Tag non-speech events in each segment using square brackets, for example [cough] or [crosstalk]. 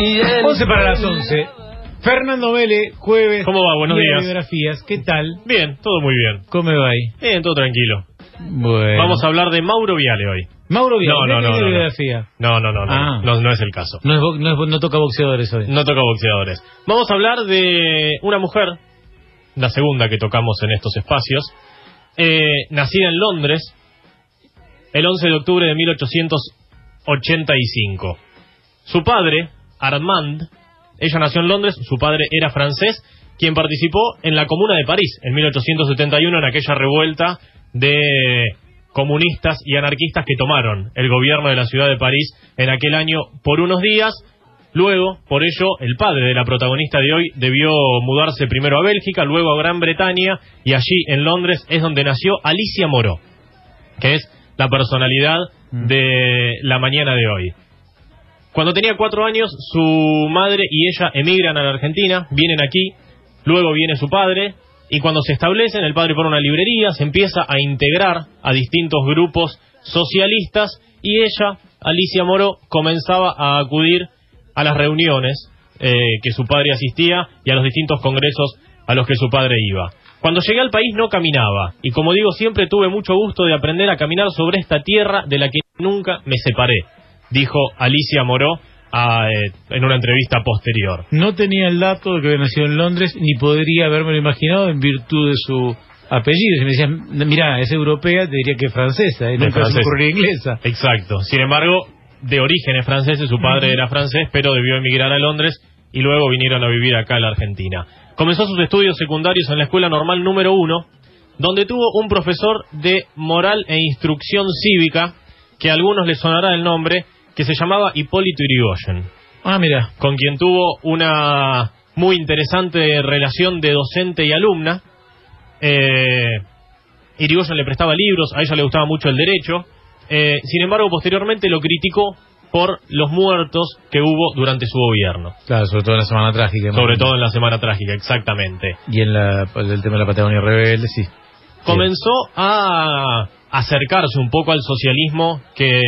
11 para las 11. Fernando Mele, jueves. ¿Cómo va? Buenos días. biografías. ¿Qué tal? Bien, todo muy bien. ¿Cómo me va ahí? Bien, todo tranquilo. Bueno. Vamos a hablar de Mauro Viale hoy. Mauro Viale, No, no, ¿qué no, no, no. biografía? No, no, no, no, Ah. no, no es el caso. No, es no, es- no toca boxeadores hoy. No toca boxeadores. Vamos a hablar de una mujer, la segunda que tocamos en estos espacios, eh, nacida en Londres el 11 de octubre de 1885. Su padre, Armand, ella nació en Londres, su padre era francés, quien participó en la Comuna de París en 1871 en aquella revuelta de comunistas y anarquistas que tomaron el gobierno de la ciudad de París en aquel año por unos días. Luego, por ello, el padre de la protagonista de hoy debió mudarse primero a Bélgica, luego a Gran Bretaña y allí en Londres es donde nació Alicia Moró, que es la personalidad de la mañana de hoy. Cuando tenía cuatro años, su madre y ella emigran a la Argentina, vienen aquí, luego viene su padre, y cuando se establecen, el padre pone una librería, se empieza a integrar a distintos grupos socialistas, y ella, Alicia Moro, comenzaba a acudir a las reuniones eh, que su padre asistía y a los distintos congresos a los que su padre iba. Cuando llegué al país no caminaba, y como digo, siempre tuve mucho gusto de aprender a caminar sobre esta tierra de la que nunca me separé, dijo Alicia Moró a, eh, en una entrevista posterior. No tenía el dato de que había nacido en Londres, ni podría haberme imaginado en virtud de su apellido. Si me decían, mira, es europea, te diría que es francesa, y De nunca se ocurriría inglesa. Exacto. Sin embargo, de orígenes franceses, su padre era francés, pero debió emigrar a Londres y luego vinieron a vivir acá a la Argentina. Comenzó sus estudios secundarios en la Escuela Normal número 1, donde tuvo un profesor de moral e instrucción cívica, que a algunos les sonará el nombre, que se llamaba Hipólito Yrigoyen, Ah, mira. con quien tuvo una muy interesante relación de docente y alumna. Eh, Irigoyen le prestaba libros, a ella le gustaba mucho el derecho. Eh, sin embargo, posteriormente lo criticó por los muertos que hubo durante su gobierno. Claro, sobre todo en la Semana Trágica. Sobre todo en la Semana Trágica, exactamente. Y en la, el tema de la Patagonia Rebelde, sí. Comenzó a acercarse un poco al socialismo que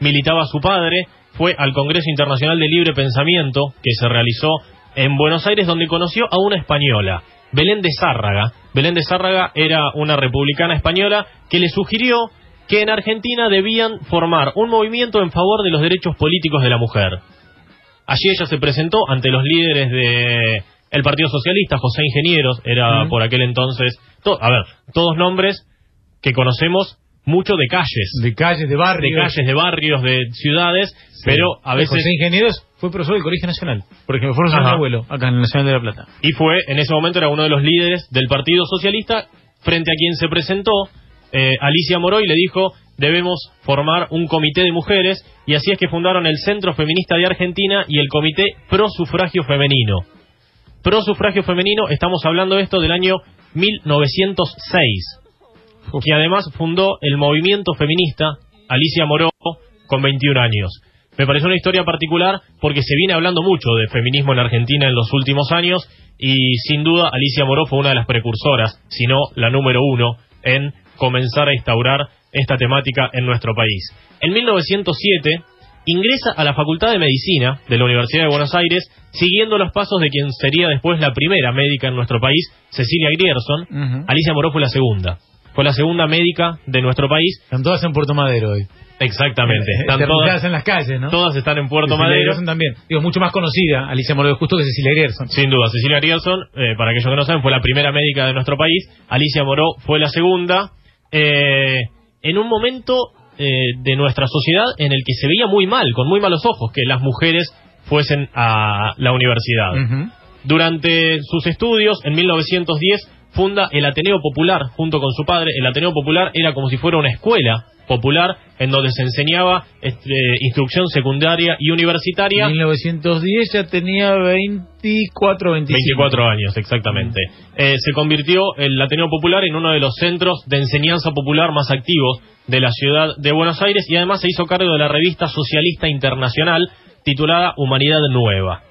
militaba su padre. Fue al Congreso Internacional de Libre Pensamiento que se realizó en Buenos Aires, donde conoció a una española, Belén de Zárraga. Belén de Zárraga era una republicana española que le sugirió que en Argentina debían formar un movimiento en favor de los derechos políticos de la mujer. Allí ella se presentó ante los líderes de el Partido Socialista, José Ingenieros, era por aquel entonces, to- a ver, todos nombres que conocemos mucho de calles, De calles, de de barrios. calles, de barrios, de ciudades, Sí. pero a veces José Ingenieros fue profesor del Colegio Nacional. Por ejemplo, fue profesor de mi Ajá. abuelo, acá en el Nacional de La Plata. y fue en ese momento era uno de los líderes del Partido Socialista frente a quien se presentó eh, Alicia Moroy le dijo debemos formar un comité de mujeres y así es que fundaron el Centro Feminista de Argentina y el Comité Pro Sufragio Femenino. Pro Sufragio Femenino, estamos hablando de esto del año 1906, que además fundó el movimiento feminista Alicia Moró con 21 años. Me parece una historia particular porque se viene hablando mucho de feminismo en Argentina en los últimos años y sin duda Alicia Moró fue una de las precursoras, si no la número uno, en comenzar a instaurar esta temática en nuestro país. En 1907 ingresa a la Facultad de Medicina de la Universidad de Buenos Aires, siguiendo los pasos de quien sería después la primera médica en nuestro país, Cecilia Grierson. Alicia Moró fue la segunda. Fue la segunda médica de nuestro país. Están todas en Puerto Madero hoy. Exactamente. Eh, Están eternidades todas, en las calles, ¿no? todas están en Puerto Cecilia Madero. Grierson también. Digo, mucho más conocida, Alicia Moreno Justo, que Cecilia Grierson. Sin duda, Cecilia Grierson, eh, para aquellos que no saben, fue la primera médica de nuestro país. Alicia Moró fue la segunda. eh, en un momento eh, de nuestra sociedad en el que se veía muy mal, con muy malos ojos, que las mujeres fuesen a la universidad. Durante sus estudios, en 1910, funda el Ateneo Popular junto con su padre. El Ateneo Popular era como si fuera una escuela popular en donde se enseñaba este, instrucción secundaria y universitaria. En 1910 ya tenía 24, 25. 24 años, exactamente. Eh, se convirtió el Ateneo Popular en uno de los centros de enseñanza popular más activos de la ciudad de Buenos Aires y además se hizo cargo de la revista socialista internacional titulada Humanidad Nueva.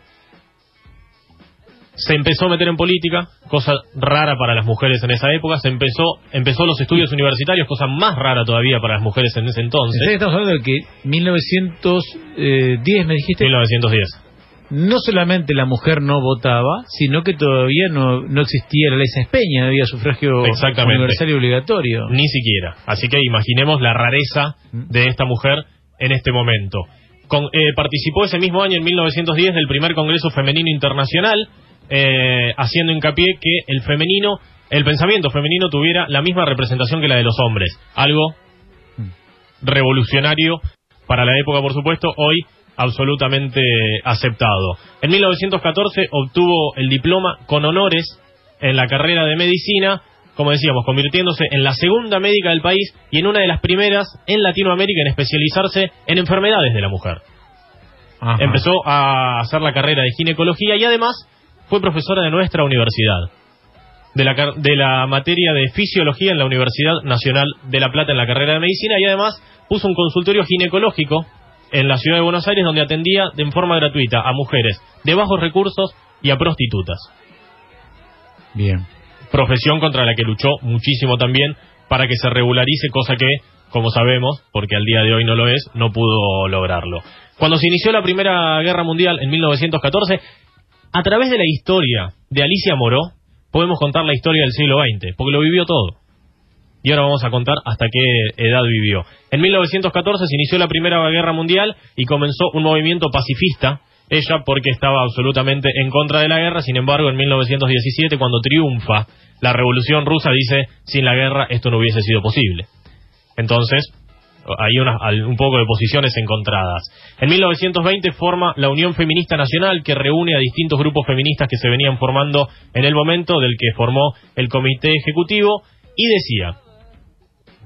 Se empezó a meter en política, cosa rara para las mujeres en esa época. Se empezó, empezó los estudios universitarios, cosa más rara todavía para las mujeres en ese entonces. Entonces estamos hablando de que 1910 me dijiste. 1910. no solamente la mujer no votaba, sino que todavía no, no existía la ley Espeña, no había sufragio universal y obligatorio. Ni siquiera. Así que imaginemos la rareza de esta mujer en este momento. Eh, participó ese mismo año, en 1910, del primer Congreso Femenino Internacional, eh, haciendo hincapié que el femenino, el pensamiento femenino tuviera la misma representación que la de los hombres. Algo revolucionario para la época, por supuesto, hoy absolutamente aceptado. En 1914 obtuvo el diploma con honores en la carrera de medicina, como decíamos, convirtiéndose en la segunda médica del país y en una de las primeras en Latinoamérica en especializarse en enfermedades de la mujer. Empezó a hacer la carrera de ginecología y además fue profesora de nuestra universidad, de la, de la materia de fisiología en la Universidad Nacional de La Plata en la carrera de medicina y además puso un consultorio ginecológico en la ciudad de Buenos Aires donde atendía de forma gratuita a mujeres de bajos recursos y a prostitutas. Bien. Profesión contra la que luchó muchísimo también para que se regularice, cosa que, como sabemos, porque al día de hoy no lo es, no pudo lograrlo. Cuando se inició la Primera Guerra Mundial en 1914, a través de la historia de Alicia Moró, podemos contar la historia del siglo XX, porque lo vivió todo y ahora vamos a contar hasta qué edad vivió. En 1914 se inició la Primera Guerra Mundial y comenzó un movimiento pacifista, ella porque estaba absolutamente en contra de la guerra, sin embargo en 1917 cuando triunfa la Revolución Rusa dice, sin la guerra esto no hubiese sido posible. Entonces, hay una, un poco de posiciones encontradas. En 1920 forma la Unión Feminista Nacional, que reúne a distintos grupos feministas que se venían formando en el momento del que formó el Comité Ejecutivo, y decía,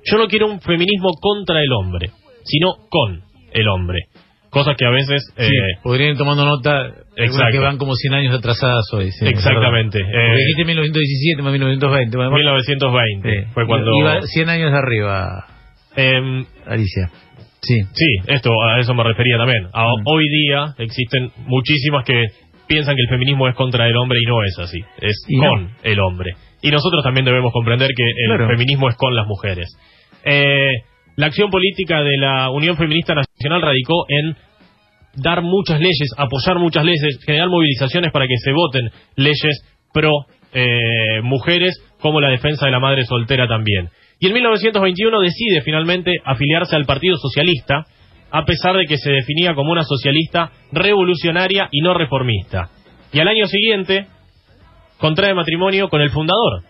yo no quiero un feminismo contra el hombre, sino con el hombre. Cosas que a veces... Eh, podrían ir tomando nota, que van como 100 años atrasadas hoy. Exactamente. Eh, dijiste 1917 más 1920. 1920 fue cuando... Iba 100 años arriba, eh, Alicia. Sí. Sí, esto, a eso me refería también. Mm. Hoy día existen muchísimas que piensan que el feminismo es contra el hombre y no es así. Es con el hombre. Y nosotros también debemos comprender que el feminismo es con las mujeres. Eh, la acción política de la Unión Feminista Nacional radicó en dar muchas leyes, apoyar muchas leyes, generar movilizaciones para que se voten leyes pro eh, mujeres, como la defensa de la madre soltera también. Y en 1921 decide finalmente afiliarse al Partido Socialista, a pesar de que se definía como una socialista revolucionaria y no reformista. Y al año siguiente contrae matrimonio con el fundador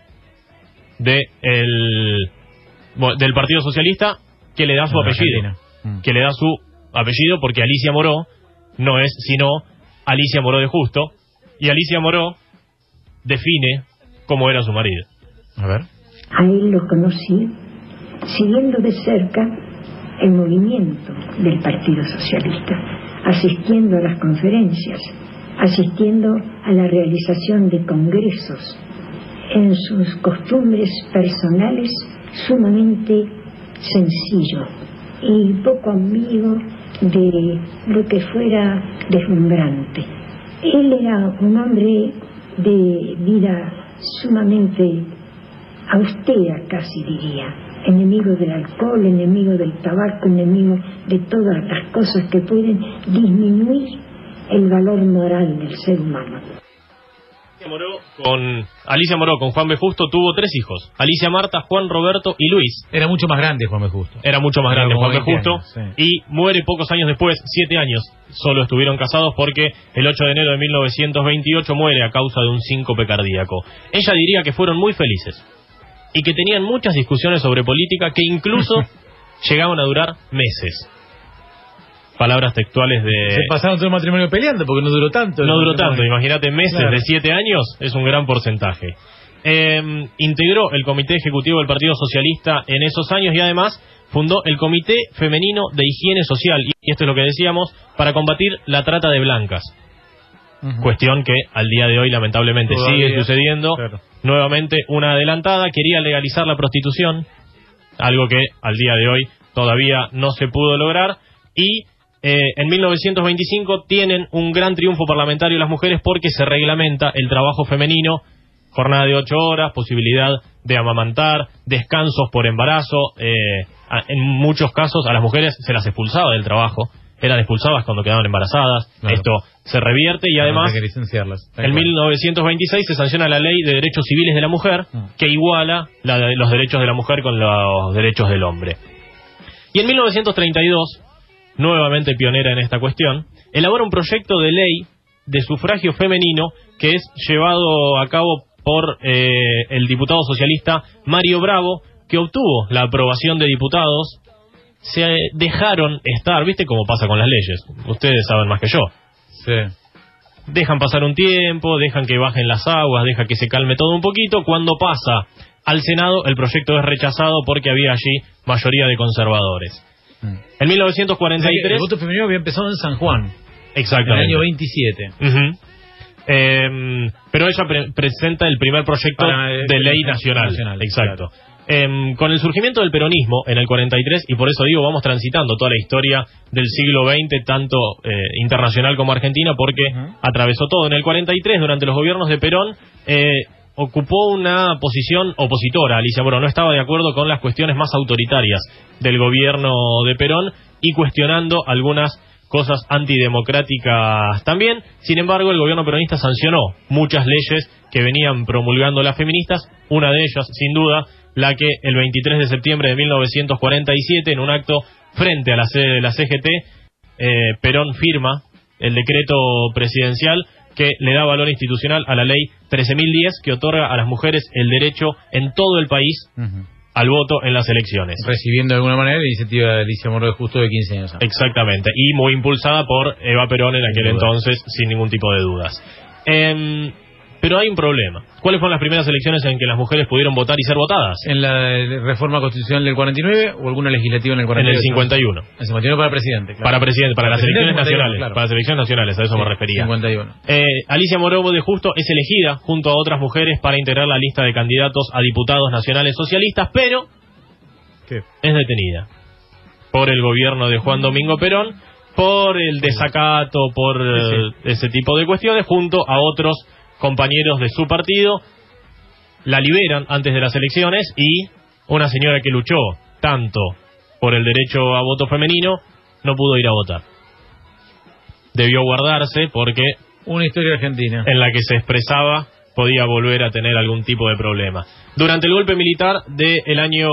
de el, del Partido Socialista, que le da su apellido. Mm. Que le da su apellido porque Alicia Moró no es sino Alicia Moró de Justo. Y Alicia Moró define cómo era su marido. A ver. A él lo conocí siguiendo de cerca el movimiento del Partido Socialista, asistiendo a las conferencias, asistiendo a la realización de congresos, en sus costumbres personales sumamente sencillo y poco amigo de lo que fuera deslumbrante. Él era un hombre de vida sumamente austera, casi diría, enemigo del alcohol, enemigo del tabaco, enemigo de todas las cosas que pueden disminuir el valor moral del ser humano. con Alicia Moró, con Juan B. Justo, tuvo tres hijos. Alicia Marta, Juan Roberto y Luis. Era mucho más grande Juan B. Justo. Era mucho más grande Juan B. Justo. Y muere pocos años después, siete años, solo estuvieron casados porque el 8 de enero de 1928 muere a causa de un síncope cardíaco. Ella diría que fueron muy felices y que tenían muchas discusiones sobre política que incluso [laughs] llegaban a durar meses palabras textuales de... Se pasaron todo el matrimonio peleando porque no duró tanto. No duró tanto, imagínate, meses de siete años es un gran porcentaje. Em, integró el Comité Ejecutivo del Partido Socialista en esos años y además fundó el Comité Femenino de Higiene Social, y esto es lo que decíamos, para combatir la trata de blancas. Cuestión que al día de hoy lamentablemente sigue sucediendo. Nuevamente una adelantada, quería legalizar la prostitución, algo que al día de hoy todavía no se pudo lograr. Y eh, en 1925 tienen un gran triunfo parlamentario las mujeres porque se reglamenta el trabajo femenino, jornada de ocho horas, posibilidad de amamantar, descansos por embarazo. Eh, en muchos casos a las mujeres se las expulsaba del trabajo eran expulsadas cuando quedaban embarazadas. Claro. Esto se revierte y además Hay que en cual. 1926 se sanciona la ley de derechos civiles de la mujer Ah. que iguala la de- los derechos de la mujer con los derechos del hombre. Y en 1932, nuevamente pionera en esta cuestión, elabora un proyecto de ley de sufragio femenino que es llevado a cabo por eh, el diputado socialista Mario Bravo, que obtuvo la aprobación de diputados. Se dejaron estar, ¿viste cómo pasa con las leyes? Ustedes saben más que yo Sí. dejan pasar un tiempo, dejan que bajen las aguas, deja que se calme todo un poquito. Cuando pasa al Senado, el proyecto es rechazado porque había allí mayoría de conservadores. Mm. En O sea que 1943, El voto femenino había empezado en San Juan, en el exactamente. año 27. Ujú. Em, pero ella pre- presenta el primer proyecto Para, eh, de ley nacional, nacional. nacional, exacto. Em, con el surgimiento del peronismo en el 43, y por eso digo, vamos transitando toda la historia del siglo XX, tanto eh, internacional como argentina, porque atravesó todo. En el 43, durante los gobiernos de Perón, eh, ocupó una posición opositora. Alicia Moro no estaba de acuerdo con las cuestiones más autoritarias del gobierno de Perón y cuestionando algunas cosas antidemocráticas también. Sin embargo, el gobierno peronista sancionó muchas leyes que venían promulgando las feministas, una de ellas, sin duda, la que el 23 de septiembre de 1947, en un acto frente a la sede de la CGT, eh, Perón firma el decreto presidencial que le da valor institucional a la ley 13.010 que otorga a las mujeres el derecho en todo el país al voto en las elecciones. Recibiendo de alguna manera la iniciativa de Alicia Moro de justo de 15 años antes. Exactamente, y muy impulsada por Eva Perón en aquel entonces, sin ningún tipo de dudas. Em, pero hay un problema. ¿Cuáles fueron las primeras elecciones en que las mujeres pudieron votar y ser votadas? ¿En la reforma constitucional del 49 o alguna legislativa en el En 49? el 51. El 51 para presidente, claro. Para presidente, para las elecciones 51, nacionales. claro. Para las elecciones nacionales, a eso me Sí, refería. 51. Eh, Alicia Morobo de Justo es elegida junto a otras mujeres para integrar la lista de candidatos a diputados nacionales socialistas, pero ¿Qué? es detenida por el gobierno de Juan Domingo Perón, por el desacato, por eh, ese tipo de cuestiones, junto a otros compañeros de su partido. La liberan antes de las elecciones y una señora que luchó tanto por el derecho a voto femenino no pudo ir a votar. Debió guardarse porque Una historia argentina. en la que se expresaba podía volver a tener algún tipo de problema. Durante el golpe militar del año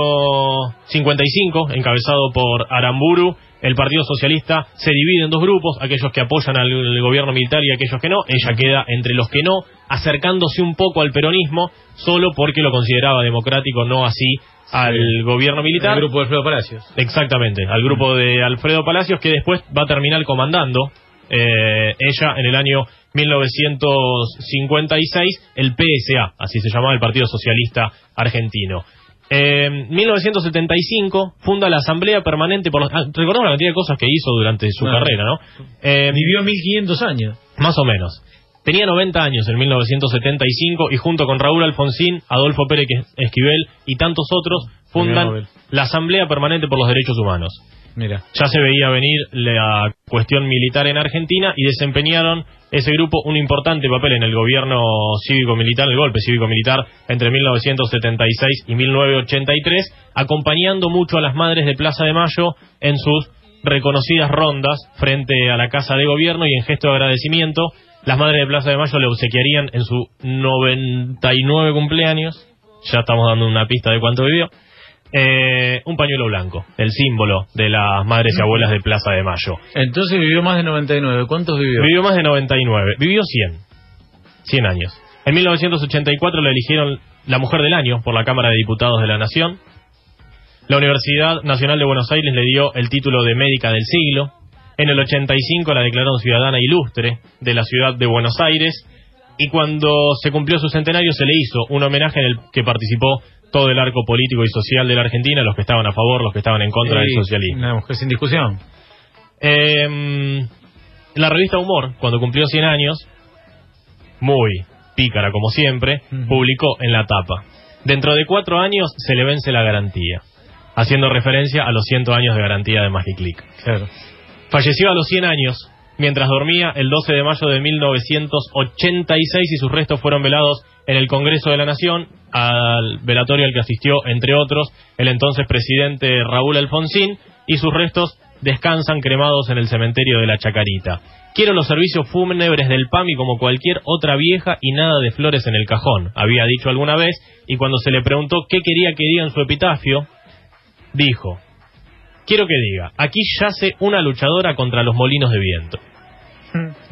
55, encabezado por Aramburu, el Partido Socialista se divide en dos grupos, aquellos que apoyan al gobierno militar y aquellos que no. Ella queda entre los que no, acercándose un poco al peronismo, solo porque lo consideraba democrático, no así al gobierno militar. El grupo de Alfredo Palacios. Exactamente, al grupo de Alfredo Palacios que después va a terminar comandando eh, ella en el año 1956 el PSA, así se llamaba el Partido Socialista Argentino. En 1975 funda la Asamblea Permanente por los... ah, recordamos la cantidad de cosas que hizo durante su carrera, ¿no? Eh, Vivió 1500 años. más o menos. Tenía 90 años en 1975 y junto con Raúl Alfonsín, Adolfo Pérez Esquivel y tantos otros fundan la Asamblea Permanente por los Derechos Humanos. Mira. Ya se veía venir la cuestión militar en Argentina y desempeñaron ese grupo un importante papel en el gobierno cívico-militar, el golpe cívico-militar entre 1976 y 1983, acompañando mucho a las madres de Plaza de Mayo en sus reconocidas rondas frente a la Casa de Gobierno y en gesto de agradecimiento, las madres de Plaza de Mayo le obsequiarían en su 99 cumpleaños, ya estamos dando una pista de cuánto vivió, eh, un pañuelo blanco, el símbolo de las madres y abuelas de Plaza de Mayo. Entonces vivió más de 99. ¿Cuántos vivió? Vivió más de 99, vivió 100, 100 años. En 1984 la eligieron la mujer del año por la Cámara de Diputados de la Nación. La Universidad Nacional de Buenos Aires le dio el título de médica del siglo. En el 85 la declararon ciudadana ilustre de la ciudad de Buenos Aires. Y cuando se cumplió su centenario se le hizo un homenaje en el que participó todo el arco político y social de la Argentina, los que estaban a favor, los que estaban en contra del socialismo. Una mujer sin discusión. Eh, la revista Humor, cuando cumplió 100 años, muy pícara como siempre, publicó en la tapa, dentro de cuatro años se le vence la garantía, haciendo referencia a los 100 años de garantía de Magiclick. Claro. Falleció a los 100 años, mientras dormía el 12 de mayo de 1986 y sus restos fueron velados en el Congreso de la Nación, al velatorio al que asistió, entre otros, el entonces presidente Raúl Alfonsín, y sus restos descansan cremados en el cementerio de la Chacarita. Quiero los servicios fúnebres del PAMI como cualquier otra vieja y nada de flores en el cajón, había dicho alguna vez, y cuando se le preguntó qué quería que diga en su epitafio, dijo, quiero que diga, aquí yace una luchadora contra los molinos de viento.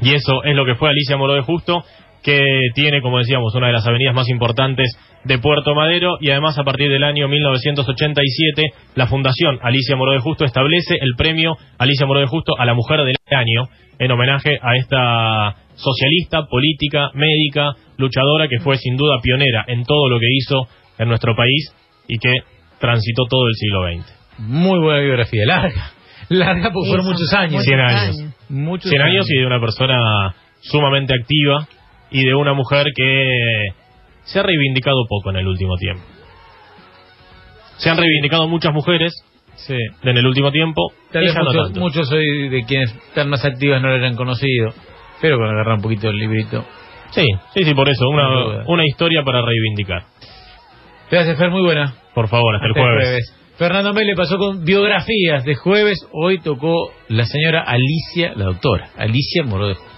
Y eso es lo que fue Alicia Moró de Justo, que tiene, como decíamos, una de las avenidas más importantes de Puerto Madero y además a partir del año 1987 la Fundación Alicia Moró de Justo establece el premio Alicia Moró de Justo a la Mujer del Año en homenaje a esta socialista, política, médica, luchadora que fue sin duda pionera en todo lo que hizo en nuestro país y que transitó todo el siglo XX. Muy buena biografía, larga. Larga porque fueron muchos años. 100 años. Muchos 100 años y de una persona sumamente activa y de una mujer que se ha reivindicado poco en el último tiempo. Se han reivindicado muchas mujeres Sí. en el último tiempo. Tal vez no muchos, muchos hoy de quienes están más activas no lo hayan conocido. Pero con agarrar un poquito el librito. Sí, sí, sí, por eso. Una, historia para reivindicar. Gracias, Fer, muy buena. Por favor, hasta el Hasta jueves. Fernando Mele pasó con biografías de jueves. Hoy tocó la señora Alicia, la doctora, Alicia Moró de Justo.